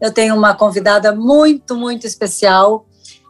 eu tenho uma convidada muito, muito especial.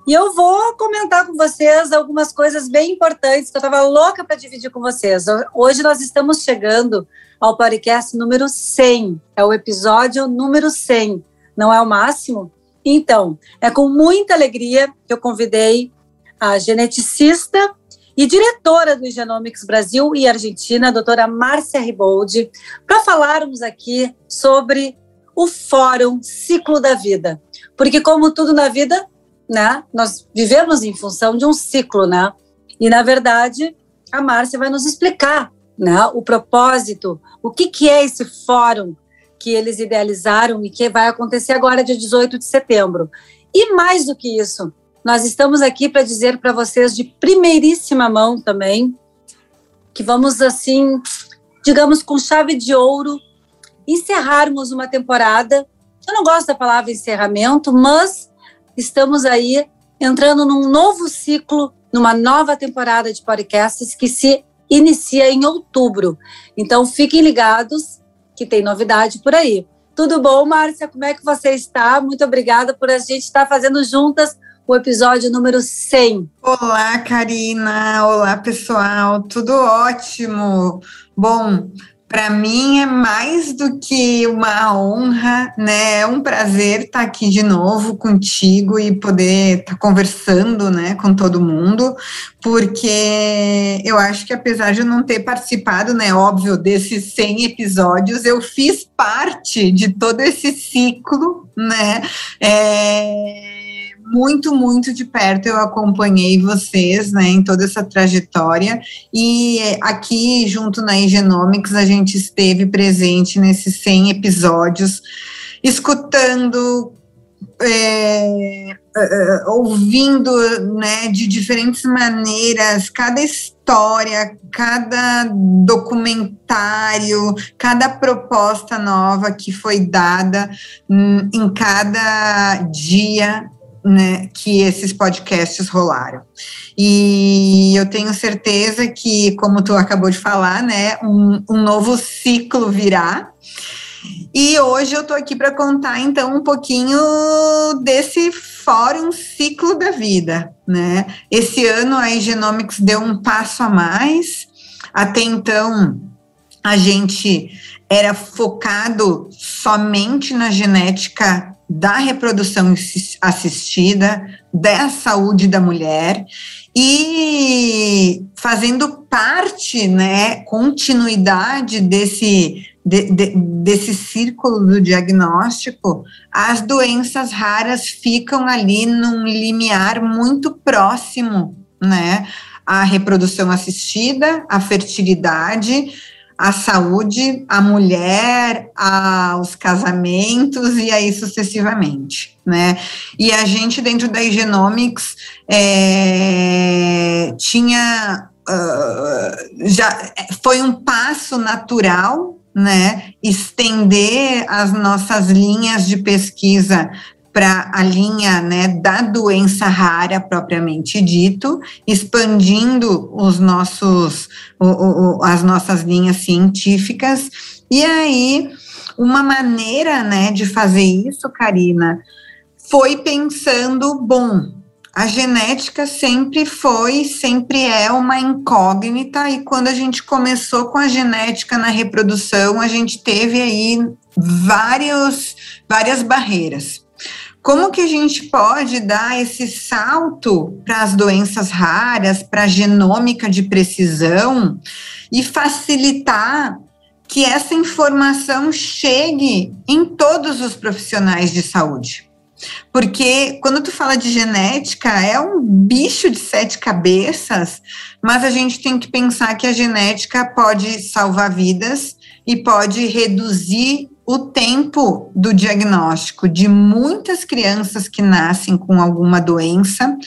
E eu vou comentar com vocês algumas coisas bem importantes que eu estava louca para dividir com vocês. Hoje nós estamos chegando ao podcast número 100, é o episódio número 100, não é o máximo? Então, é com muita alegria que eu convidei a geneticista e diretora do Genomics Brasil e Argentina, a doutora Márcia Riboldi, para falarmos aqui sobre o Fórum Ciclo da Vida. Porque, como tudo na vida, né, nós vivemos em função de um ciclo, né? E, na verdade, a Márcia vai nos explicar né, o propósito, o que, que é esse fórum que eles idealizaram e que vai acontecer agora, dia 18 de setembro. E mais do que isso, nós estamos aqui para dizer para vocês de primeiríssima mão também que vamos, assim, digamos, com chave de ouro, encerrarmos uma temporada. Eu não gosto da palavra encerramento, mas estamos aí entrando num novo ciclo, numa nova temporada de podcasts que se inicia em outubro. Então fiquem ligados que tem novidade por aí. Tudo bom, Márcia? Como é que você está? Muito obrigada por a gente estar fazendo juntas o episódio número 100. Olá, Karina. Olá, pessoal. Tudo ótimo. Bom, para mim é mais do que uma honra, né? É um prazer estar aqui de novo contigo e poder estar conversando, né, com todo mundo, porque eu acho que apesar de eu não ter participado, né, óbvio, desses 100 episódios, eu fiz parte de todo esse ciclo, né? É muito, muito de perto eu acompanhei vocês, né, em toda essa trajetória, e aqui, junto na Genomics, a gente esteve presente nesses 100 episódios, escutando, é, é, ouvindo, né, de diferentes maneiras, cada história, cada documentário, cada proposta nova que foi dada hum, em cada dia né, que esses podcasts rolaram. E eu tenho certeza que, como tu acabou de falar, né, um, um novo ciclo virá. E hoje eu estou aqui para contar então um pouquinho desse fórum ciclo da vida, né? Esse ano a Genomics deu um passo a mais. Até então a gente era focado somente na genética da reprodução assistida, da saúde da mulher e fazendo parte, né, continuidade desse de, de, desse círculo do diagnóstico, as doenças raras ficam ali num limiar muito próximo, né, à reprodução assistida, à fertilidade, a saúde, a mulher, aos casamentos e aí sucessivamente, né? E a gente dentro da Genomics é, tinha uh, já foi um passo natural, né? Estender as nossas linhas de pesquisa para a linha né, da doença rara propriamente dito, expandindo os nossos, o, o, as nossas linhas científicas. E aí, uma maneira né, de fazer isso, Karina, foi pensando, bom, a genética sempre foi, sempre é uma incógnita, e quando a gente começou com a genética na reprodução, a gente teve aí vários, várias barreiras. Como que a gente pode dar esse salto para as doenças raras, para a genômica de precisão e facilitar que essa informação chegue em todos os profissionais de saúde? Porque quando tu fala de genética, é um bicho de sete cabeças, mas a gente tem que pensar que a genética pode salvar vidas e pode reduzir o tempo do diagnóstico de muitas crianças que nascem com alguma doença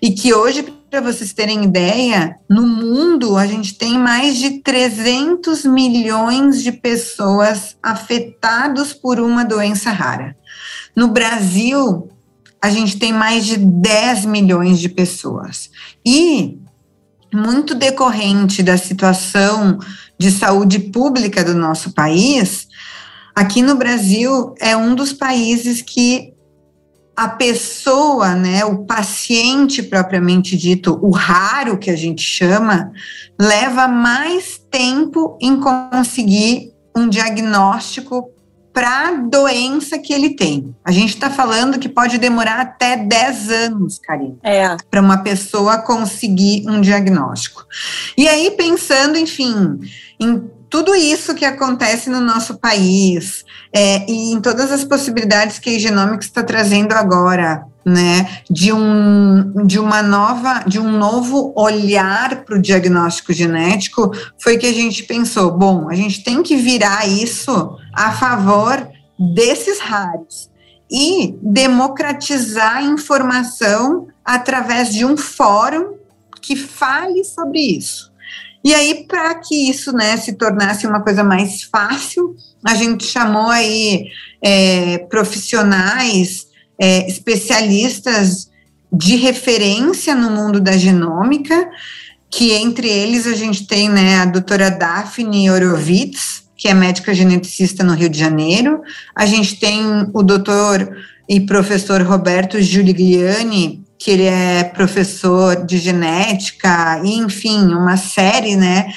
e que hoje, para vocês terem ideia, no mundo a gente tem mais de 300 milhões de pessoas afetadas por uma doença rara. No Brasil, a gente tem mais de 10 milhões de pessoas. E muito decorrente da situação de saúde pública do nosso país, aqui no Brasil é um dos países que a pessoa, né, o paciente propriamente dito, o raro que a gente chama, leva mais tempo em conseguir um diagnóstico para a doença que ele tem. A gente está falando que pode demorar até 10 anos, Karina, é. para uma pessoa conseguir um diagnóstico. E aí, pensando, enfim, em tudo isso que acontece no nosso país é, e em todas as possibilidades que a Genomics está trazendo agora, né, de um de uma nova, de um novo olhar para o diagnóstico genético, foi que a gente pensou, bom, a gente tem que virar isso a favor desses raros e democratizar a informação através de um fórum que fale sobre isso. E aí, para que isso né, se tornasse uma coisa mais fácil, a gente chamou aí é, profissionais, é, especialistas de referência no mundo da genômica, que entre eles a gente tem né, a doutora Daphne Orovitz, que é médica geneticista no Rio de Janeiro, a gente tem o doutor e professor Roberto Giuliani, que ele é professor de genética, enfim, uma série, né,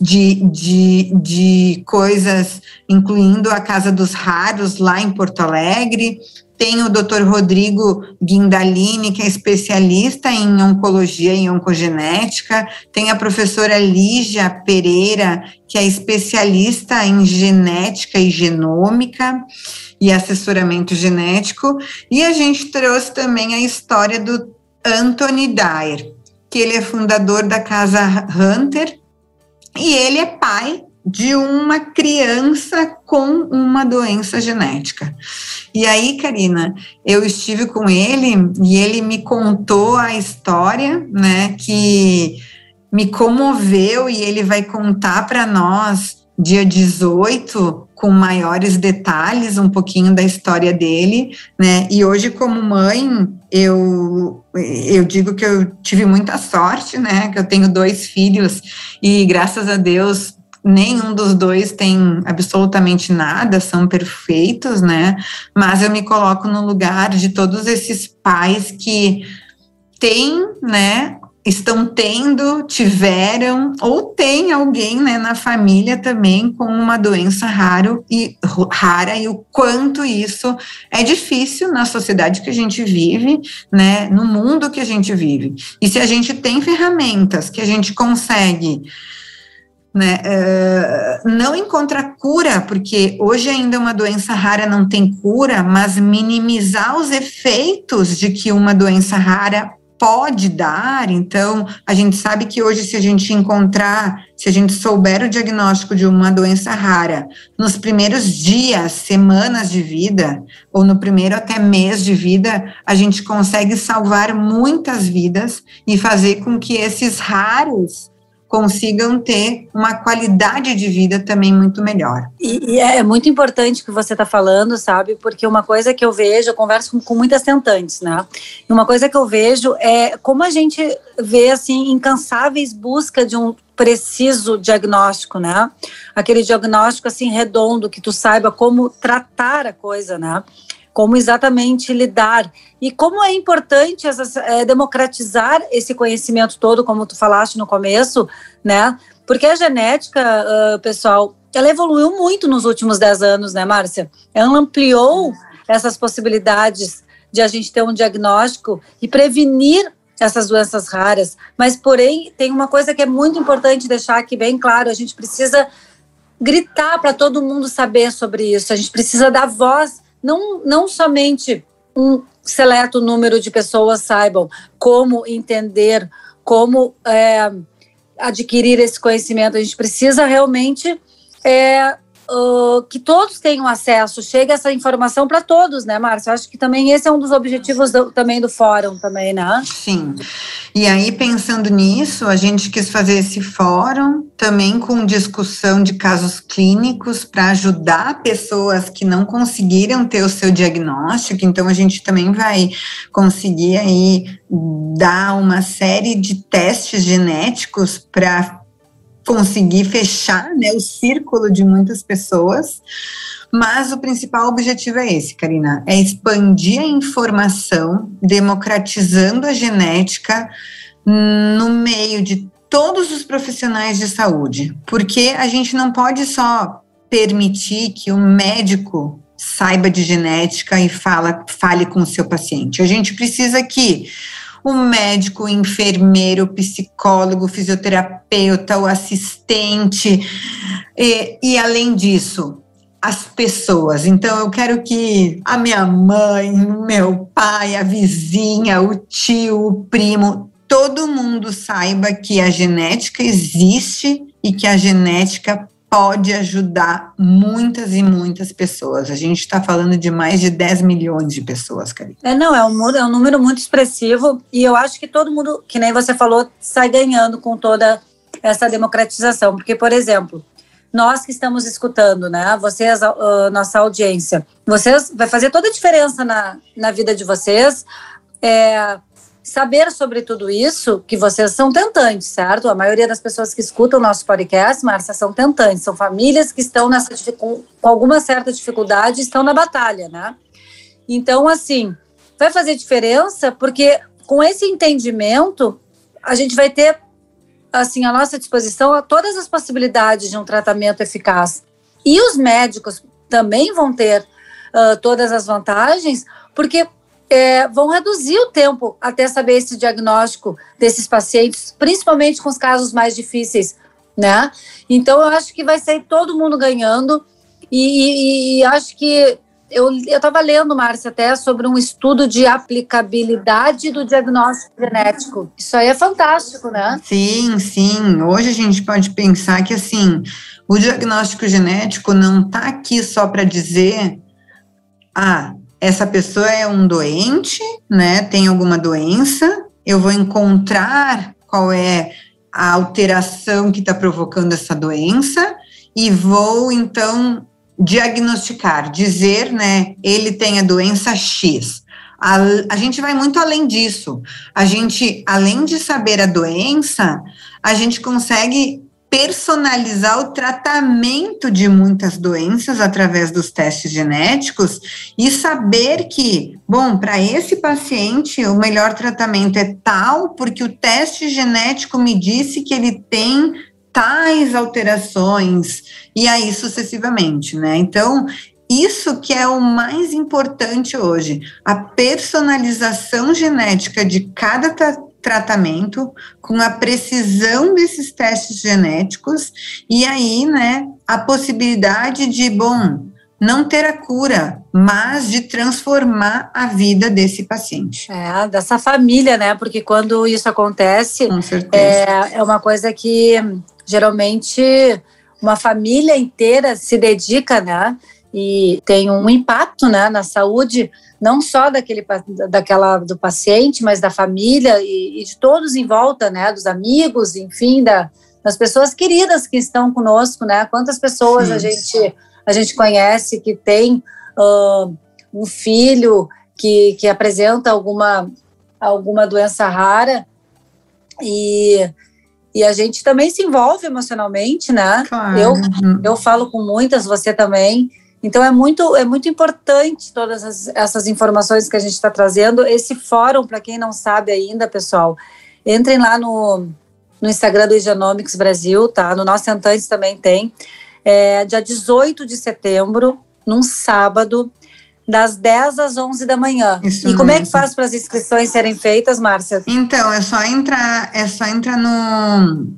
de, de, de coisas, incluindo a Casa dos Raros, lá em Porto Alegre. Tem o Dr. Rodrigo Guindalini, que é especialista em oncologia e oncogenética. Tem a professora Lígia Pereira, que é especialista em genética e genômica e assessoramento genético. E a gente trouxe também a história do Anthony Dyer, que ele é fundador da Casa Hunter e ele é pai de uma criança com uma doença genética. E aí, Karina, eu estive com ele e ele me contou a história, né, que me comoveu e ele vai contar para nós dia 18 com maiores detalhes um pouquinho da história dele, né? E hoje como mãe, eu eu digo que eu tive muita sorte, né? Que eu tenho dois filhos e graças a Deus nenhum dos dois tem absolutamente nada, são perfeitos, né? Mas eu me coloco no lugar de todos esses pais que têm, né, estão tendo, tiveram ou tem alguém né, na família também com uma doença raro e, rara e o quanto isso é difícil na sociedade que a gente vive, né, no mundo que a gente vive. E se a gente tem ferramentas que a gente consegue né, uh, não encontra cura, porque hoje ainda uma doença rara não tem cura, mas minimizar os efeitos de que uma doença rara pode dar. Então, a gente sabe que hoje, se a gente encontrar, se a gente souber o diagnóstico de uma doença rara, nos primeiros dias, semanas de vida, ou no primeiro até mês de vida, a gente consegue salvar muitas vidas e fazer com que esses raros consigam ter uma qualidade de vida também muito melhor. E, e é muito importante o que você está falando, sabe? Porque uma coisa que eu vejo, eu converso com, com muitas tentantes, né? E uma coisa que eu vejo é como a gente vê, assim, incansáveis busca de um preciso diagnóstico, né? Aquele diagnóstico, assim, redondo, que tu saiba como tratar a coisa, né? Como exatamente lidar e como é importante é, democratizar esse conhecimento todo, como tu falaste no começo, né? Porque a genética, uh, pessoal, ela evoluiu muito nos últimos dez anos, né, Márcia? Ela ampliou essas possibilidades de a gente ter um diagnóstico e prevenir essas doenças raras. Mas, porém, tem uma coisa que é muito importante deixar aqui bem claro: a gente precisa gritar para todo mundo saber sobre isso, a gente precisa dar voz não, não somente um seleto número de pessoas saibam como entender, como é, adquirir esse conhecimento. A gente precisa realmente é, uh, que todos tenham acesso, chegue essa informação para todos, né, Márcia? Acho que também esse é um dos objetivos do, também do fórum, também, né? Sim. E aí, pensando nisso, a gente quis fazer esse fórum também com discussão de casos clínicos para ajudar pessoas que não conseguiram ter o seu diagnóstico. Então, a gente também vai conseguir aí dar uma série de testes genéticos para conseguir fechar né, o círculo de muitas pessoas. Mas o principal objetivo é esse, Karina: é expandir a informação, democratizando a genética no meio de todos os profissionais de saúde, porque a gente não pode só permitir que o médico saiba de genética e fala, fale com o seu paciente. A gente precisa que o médico, o enfermeiro, o psicólogo, o fisioterapeuta, o assistente, e, e além disso, as pessoas. Então, eu quero que a minha mãe, meu pai, a vizinha, o tio, o primo, todo mundo saiba que a genética existe e que a genética pode ajudar muitas e muitas pessoas. A gente está falando de mais de 10 milhões de pessoas, Karina. É, não, é um, é um número muito expressivo e eu acho que todo mundo, que nem você falou, sai ganhando com toda essa democratização. Porque, por exemplo, nós que estamos escutando, né, vocês, a, nossa audiência, vocês, vai fazer toda a diferença na, na vida de vocês. É, saber sobre tudo isso, que vocês são tentantes, certo? A maioria das pessoas que escutam o nosso podcast, Márcia, são tentantes, são famílias que estão nessa com alguma certa dificuldade, estão na batalha, né? Então, assim, vai fazer diferença porque com esse entendimento a gente vai ter assim à nossa disposição todas as possibilidades de um tratamento eficaz. E os médicos também vão ter uh, todas as vantagens, porque é, vão reduzir o tempo até saber esse diagnóstico desses pacientes, principalmente com os casos mais difíceis, né? Então, eu acho que vai sair todo mundo ganhando e, e, e acho que eu estava lendo, Márcia, até sobre um estudo de aplicabilidade do diagnóstico genético. Isso aí é fantástico, né? Sim, sim. Hoje a gente pode pensar que, assim, o diagnóstico genético não está aqui só para dizer, ah, essa pessoa é um doente, né? Tem alguma doença, eu vou encontrar qual é a alteração que está provocando essa doença e vou então diagnosticar, dizer, né? Ele tem a doença X. A, a gente vai muito além disso. A gente, além de saber a doença, a gente consegue personalizar o tratamento de muitas doenças através dos testes genéticos e saber que, bom, para esse paciente o melhor tratamento é tal, porque o teste genético me disse que ele tem tais alterações, e aí sucessivamente, né? Então, isso que é o mais importante hoje, a personalização genética de cada tratamento, com a precisão desses testes genéticos, e aí, né, a possibilidade de, bom, não ter a cura, mas de transformar a vida desse paciente. É, dessa família, né? Porque quando isso acontece. É, é uma coisa que geralmente uma família inteira se dedica, né? E tem um impacto, né, na saúde não só daquele, daquela, do paciente, mas da família e, e de todos em volta, né, dos amigos, enfim, da, das pessoas queridas que estão conosco, né, quantas pessoas Sim. a gente, a gente conhece que tem uh, um filho que, que apresenta alguma, alguma doença rara e, e a gente também se envolve emocionalmente, né, claro. eu, eu falo com muitas, você também, então é muito, é muito importante todas as, essas informações que a gente está trazendo. Esse fórum, para quem não sabe ainda, pessoal, entrem lá no, no Instagram do Genomics Brasil, tá? No nosso Entantes também tem. É, dia 18 de setembro, num sábado, das 10 às 11 da manhã. Isso e como mesmo. é que faz para as inscrições serem feitas, Márcia? Então, é só entrar, é só entrar no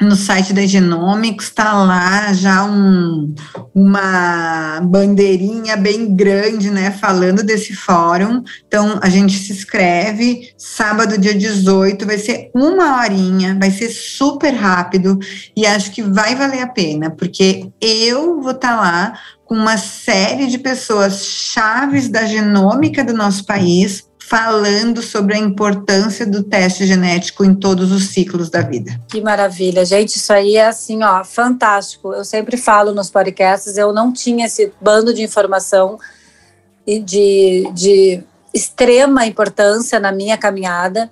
no site da Genomics está lá já um, uma bandeirinha bem grande, né, falando desse fórum. Então a gente se inscreve sábado, dia 18, vai ser uma horinha, vai ser super rápido e acho que vai valer a pena, porque eu vou estar tá lá com uma série de pessoas chaves da genômica do nosso país falando sobre a importância do teste genético em todos os ciclos da vida. Que maravilha, gente, isso aí é assim, ó, fantástico. Eu sempre falo nos podcasts, eu não tinha esse bando de informação e de, de extrema importância na minha caminhada.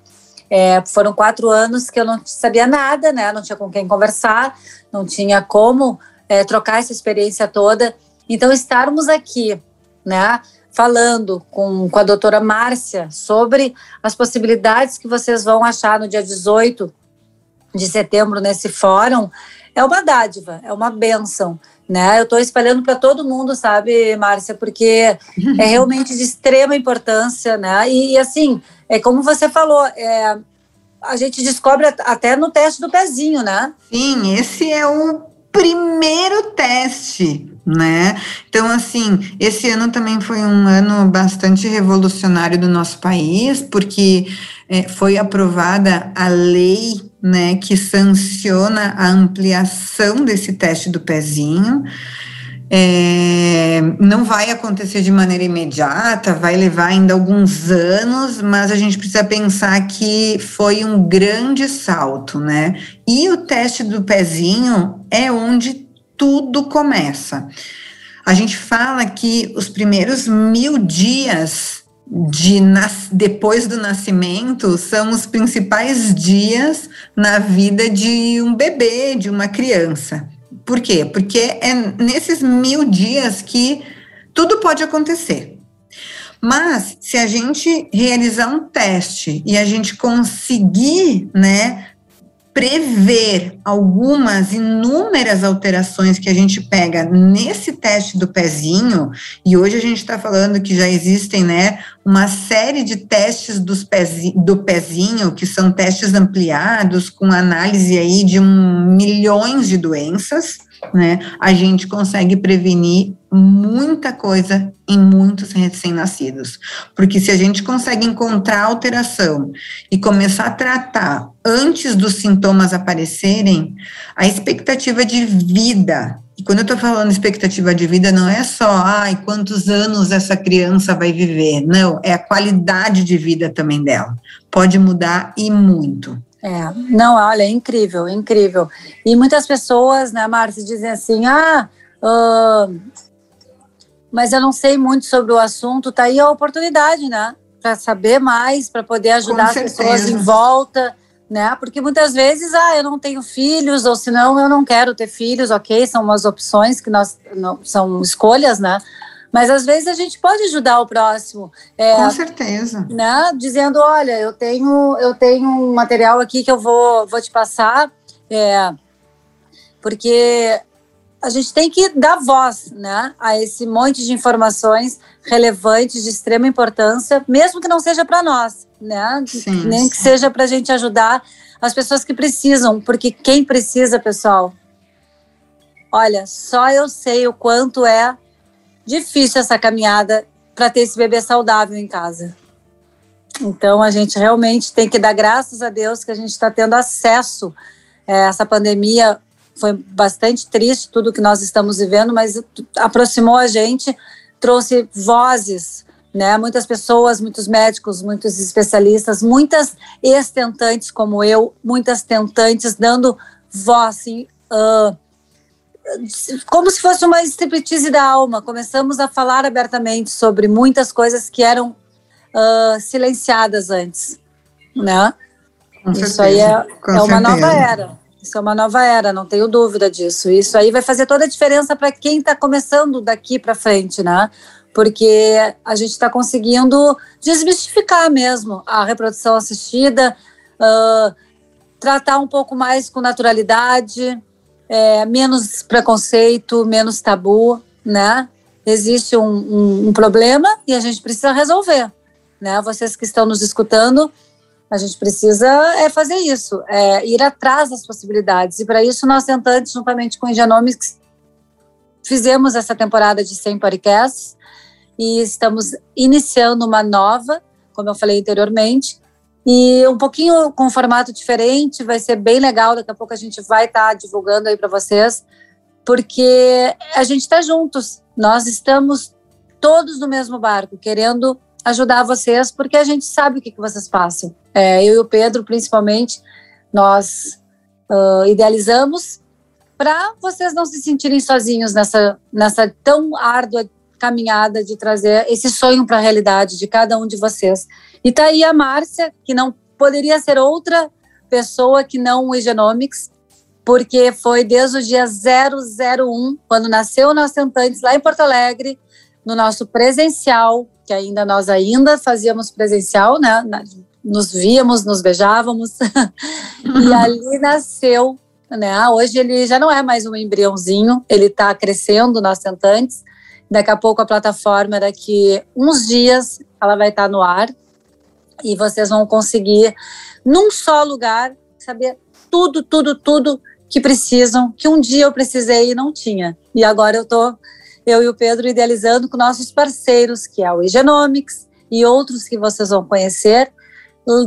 É, foram quatro anos que eu não sabia nada, né? Não tinha com quem conversar, não tinha como é, trocar essa experiência toda. Então, estarmos aqui, né? Falando com, com a doutora Márcia sobre as possibilidades que vocês vão achar no dia 18 de setembro nesse fórum, é uma dádiva, é uma benção. Né? Eu estou espalhando para todo mundo, sabe, Márcia, porque é realmente de extrema importância, né? E, e assim, é como você falou, é, a gente descobre até no teste do pezinho, né? Sim, esse é o primeiro teste né? Então, assim, esse ano também foi um ano bastante revolucionário do nosso país, porque é, foi aprovada a lei, né, que sanciona a ampliação desse teste do pezinho. É, não vai acontecer de maneira imediata, vai levar ainda alguns anos, mas a gente precisa pensar que foi um grande salto, né? E o teste do pezinho é onde tudo começa. A gente fala que os primeiros mil dias de depois do nascimento são os principais dias na vida de um bebê, de uma criança. Por quê? Porque é nesses mil dias que tudo pode acontecer. Mas se a gente realizar um teste e a gente conseguir, né, prever algumas inúmeras alterações que a gente pega nesse teste do pezinho, e hoje a gente está falando que já existem, né, uma série de testes dos pezi, do pezinho, que são testes ampliados, com análise aí de um, milhões de doenças, né, a gente consegue prevenir muita coisa em muitos recém-nascidos. Porque se a gente consegue encontrar alteração e começar a tratar antes dos sintomas aparecerem, a expectativa de vida, e quando eu estou falando expectativa de vida, não é só, ai, quantos anos essa criança vai viver, não, é a qualidade de vida também dela. Pode mudar e muito. É, não, olha, é incrível, é incrível. E muitas pessoas, né, Márcia, dizem assim, ah, uh, mas eu não sei muito sobre o assunto, tá aí a oportunidade, né, para saber mais, para poder ajudar as pessoas em volta, né, porque muitas vezes, ah, eu não tenho filhos, ou senão eu não quero ter filhos, ok, são umas opções que nós, não, são escolhas, né, mas às vezes a gente pode ajudar o próximo. É, Com certeza. Né? Dizendo, olha, eu tenho, eu tenho um material aqui que eu vou, vou te passar, é, porque a gente tem que dar voz né, a esse monte de informações relevantes, de extrema importância, mesmo que não seja para nós, né? Sim, nem sim. que seja para a gente ajudar as pessoas que precisam, porque quem precisa, pessoal, olha, só eu sei o quanto é difícil essa caminhada para ter esse bebê saudável em casa. Então a gente realmente tem que dar graças a Deus que a gente está tendo acesso a essa pandemia. Foi bastante triste tudo que nós estamos vivendo, mas aproximou a gente, trouxe vozes, né? Muitas pessoas, muitos médicos, muitos especialistas, muitas ex-tentantes como eu, muitas tentantes dando voz, assim, uh, como se fosse uma striptease da alma. Começamos a falar abertamente sobre muitas coisas que eram uh, silenciadas antes, né? Com Isso certeza, aí é, é uma nova era. Isso é uma nova era, não tenho dúvida disso. Isso aí vai fazer toda a diferença para quem está começando daqui para frente, né? Porque a gente está conseguindo desmistificar mesmo a reprodução assistida, uh, tratar um pouco mais com naturalidade, é, menos preconceito, menos tabu, né? Existe um, um, um, problema e a gente precisa resolver, né? Vocês que estão nos escutando, A gente precisa é fazer isso, é ir atrás das possibilidades. E para isso, nós tentantes, juntamente com o Genomics, fizemos essa temporada de 100 podcasts e estamos iniciando uma nova, como eu falei anteriormente, e um pouquinho com um formato diferente, vai ser bem legal. Daqui a pouco a gente vai estar tá divulgando aí para vocês, porque a gente está juntos, nós estamos todos no mesmo barco, querendo ajudar vocês, porque a gente sabe o que, que vocês passam. É, eu e o Pedro, principalmente, nós uh, idealizamos para vocês não se sentirem sozinhos nessa, nessa tão árdua caminhada de trazer esse sonho para a realidade de cada um de vocês. E tá aí a Márcia, que não poderia ser outra pessoa que não o Egenomics, porque foi desde o dia 001, quando nasceu o nosso lá em Porto Alegre, no nosso presencial, que ainda nós ainda fazíamos presencial, né? Nos víamos, nos beijávamos. e ali nasceu, né? Hoje ele já não é mais um embriãozinho, ele está crescendo nas Antantes. Daqui a pouco a plataforma, daqui uns dias, ela vai estar tá no ar e vocês vão conseguir, num só lugar, saber tudo, tudo, tudo que precisam, que um dia eu precisei e não tinha. E agora eu estou eu e o Pedro idealizando com nossos parceiros, que é o Egenomics e outros que vocês vão conhecer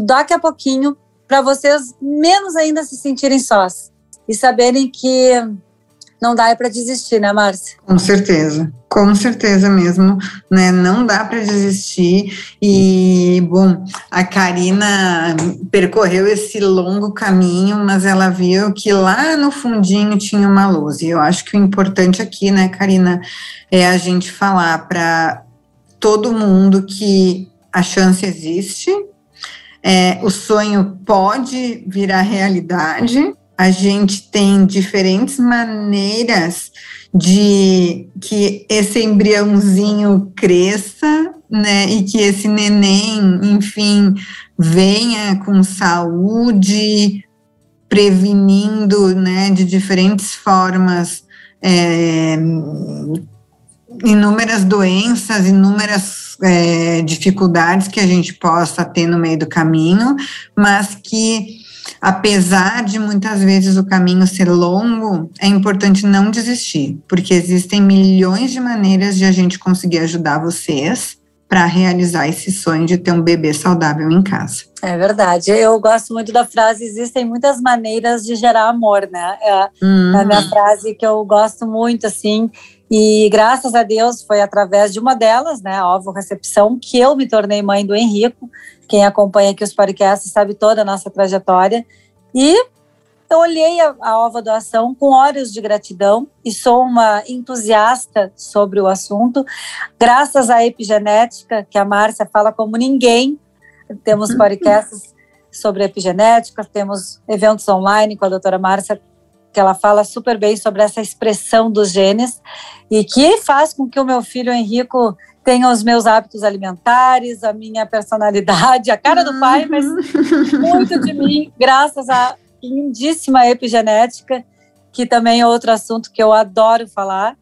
daqui a pouquinho, para vocês menos ainda se sentirem sós e saberem que não dá para desistir, né, Márcia? Com certeza, com certeza mesmo, né? Não dá para desistir. E, bom, a Karina percorreu esse longo caminho, mas ela viu que lá no fundinho tinha uma luz. E eu acho que o importante aqui, né, Karina, é a gente falar para todo mundo que a chance existe, é, o sonho pode virar realidade a gente tem diferentes maneiras de que esse embriãozinho cresça, né, e que esse neném, enfim, venha com saúde, prevenindo, né, de diferentes formas, é, inúmeras doenças, inúmeras é, dificuldades que a gente possa ter no meio do caminho, mas que apesar de muitas vezes o caminho ser longo, é importante não desistir, porque existem milhões de maneiras de a gente conseguir ajudar vocês para realizar esse sonho de ter um bebê saudável em casa. É verdade. Eu gosto muito da frase: existem muitas maneiras de gerar amor, né? É uhum. a minha frase que eu gosto muito, assim. E graças a Deus foi através de uma delas, né, a Ovo Recepção, que eu me tornei mãe do Henrico. Quem acompanha aqui os podcasts sabe toda a nossa trajetória. E eu olhei a, a Ova Doação com olhos de gratidão e sou uma entusiasta sobre o assunto. Graças à epigenética, que a Márcia fala como ninguém, temos podcasts sobre epigenética, temos eventos online com a doutora Márcia que ela fala super bem sobre essa expressão dos genes e que faz com que o meu filho Henrico tenha os meus hábitos alimentares, a minha personalidade, a cara do pai, mas muito de mim, graças à lindíssima epigenética, que também é outro assunto que eu adoro falar.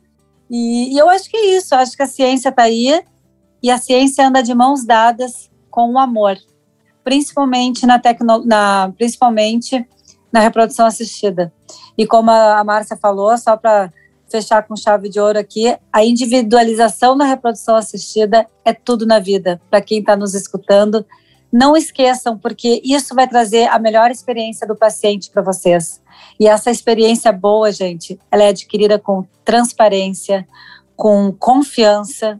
E, e eu acho que é isso, acho que a ciência está aí e a ciência anda de mãos dadas com o amor, principalmente na, tecno, na, principalmente na reprodução assistida. E como a Márcia falou, só para fechar com chave de ouro aqui, a individualização na reprodução assistida é tudo na vida. Para quem está nos escutando, não esqueçam, porque isso vai trazer a melhor experiência do paciente para vocês. E essa experiência boa, gente, ela é adquirida com transparência, com confiança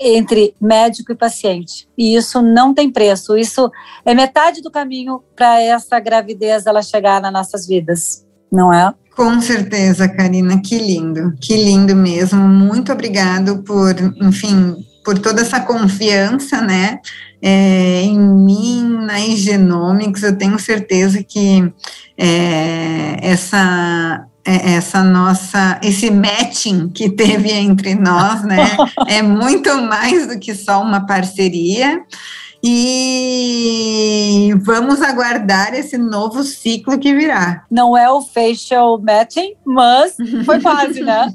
entre médico e paciente. E isso não tem preço. Isso é metade do caminho para essa gravidez ela chegar nas nossas vidas não é? Com certeza, Karina, que lindo, que lindo mesmo. Muito obrigado por, enfim, por toda essa confiança, né, é, em mim, na Genomics. Eu tenho certeza que é, essa é, essa nossa, esse matching que teve entre nós, né, é muito mais do que só uma parceria. E vamos aguardar esse novo ciclo que virá. Não é o facial matching, mas foi quase, né?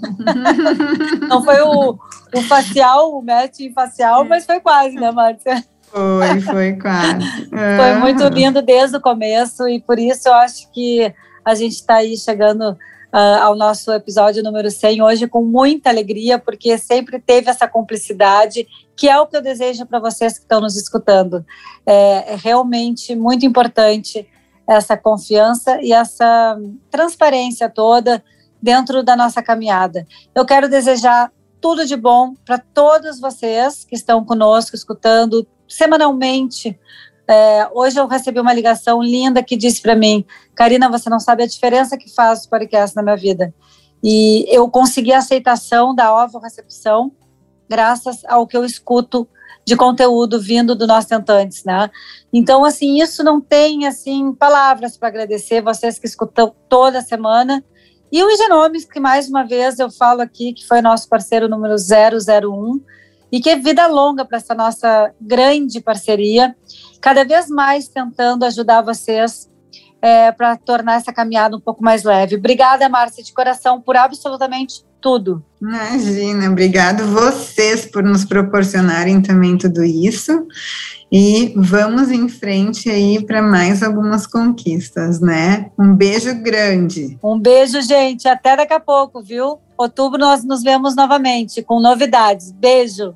Não foi o, o facial, o matching facial, mas foi quase, né, Márcia? Foi, foi quase. Foi muito lindo desde o começo e por isso eu acho que a gente está aí chegando uh, ao nosso episódio número 100 hoje com muita alegria, porque sempre teve essa cumplicidade, que é o que eu desejo para vocês que estão nos escutando. É, é realmente muito importante essa confiança e essa transparência toda dentro da nossa caminhada. Eu quero desejar tudo de bom para todos vocês que estão conosco, escutando semanalmente é, hoje eu recebi uma ligação linda que disse para mim, Karina, você não sabe a diferença que faz o podcast na minha vida. E eu consegui a aceitação da ovo recepção graças ao que eu escuto de conteúdo vindo do Nós Tentantes, né? Então, assim, isso não tem, assim, palavras para agradecer vocês que escutam toda semana. E o Genomes, que mais uma vez eu falo aqui, que foi nosso parceiro número 001, e que é vida longa para essa nossa grande parceria cada vez mais tentando ajudar vocês é, para tornar essa caminhada um pouco mais leve. Obrigada, Márcia, de coração, por absolutamente tudo. Imagina, obrigado vocês por nos proporcionarem também tudo isso. E vamos em frente aí para mais algumas conquistas, né? Um beijo grande. Um beijo, gente. Até daqui a pouco, viu? Outubro nós nos vemos novamente com novidades. Beijo.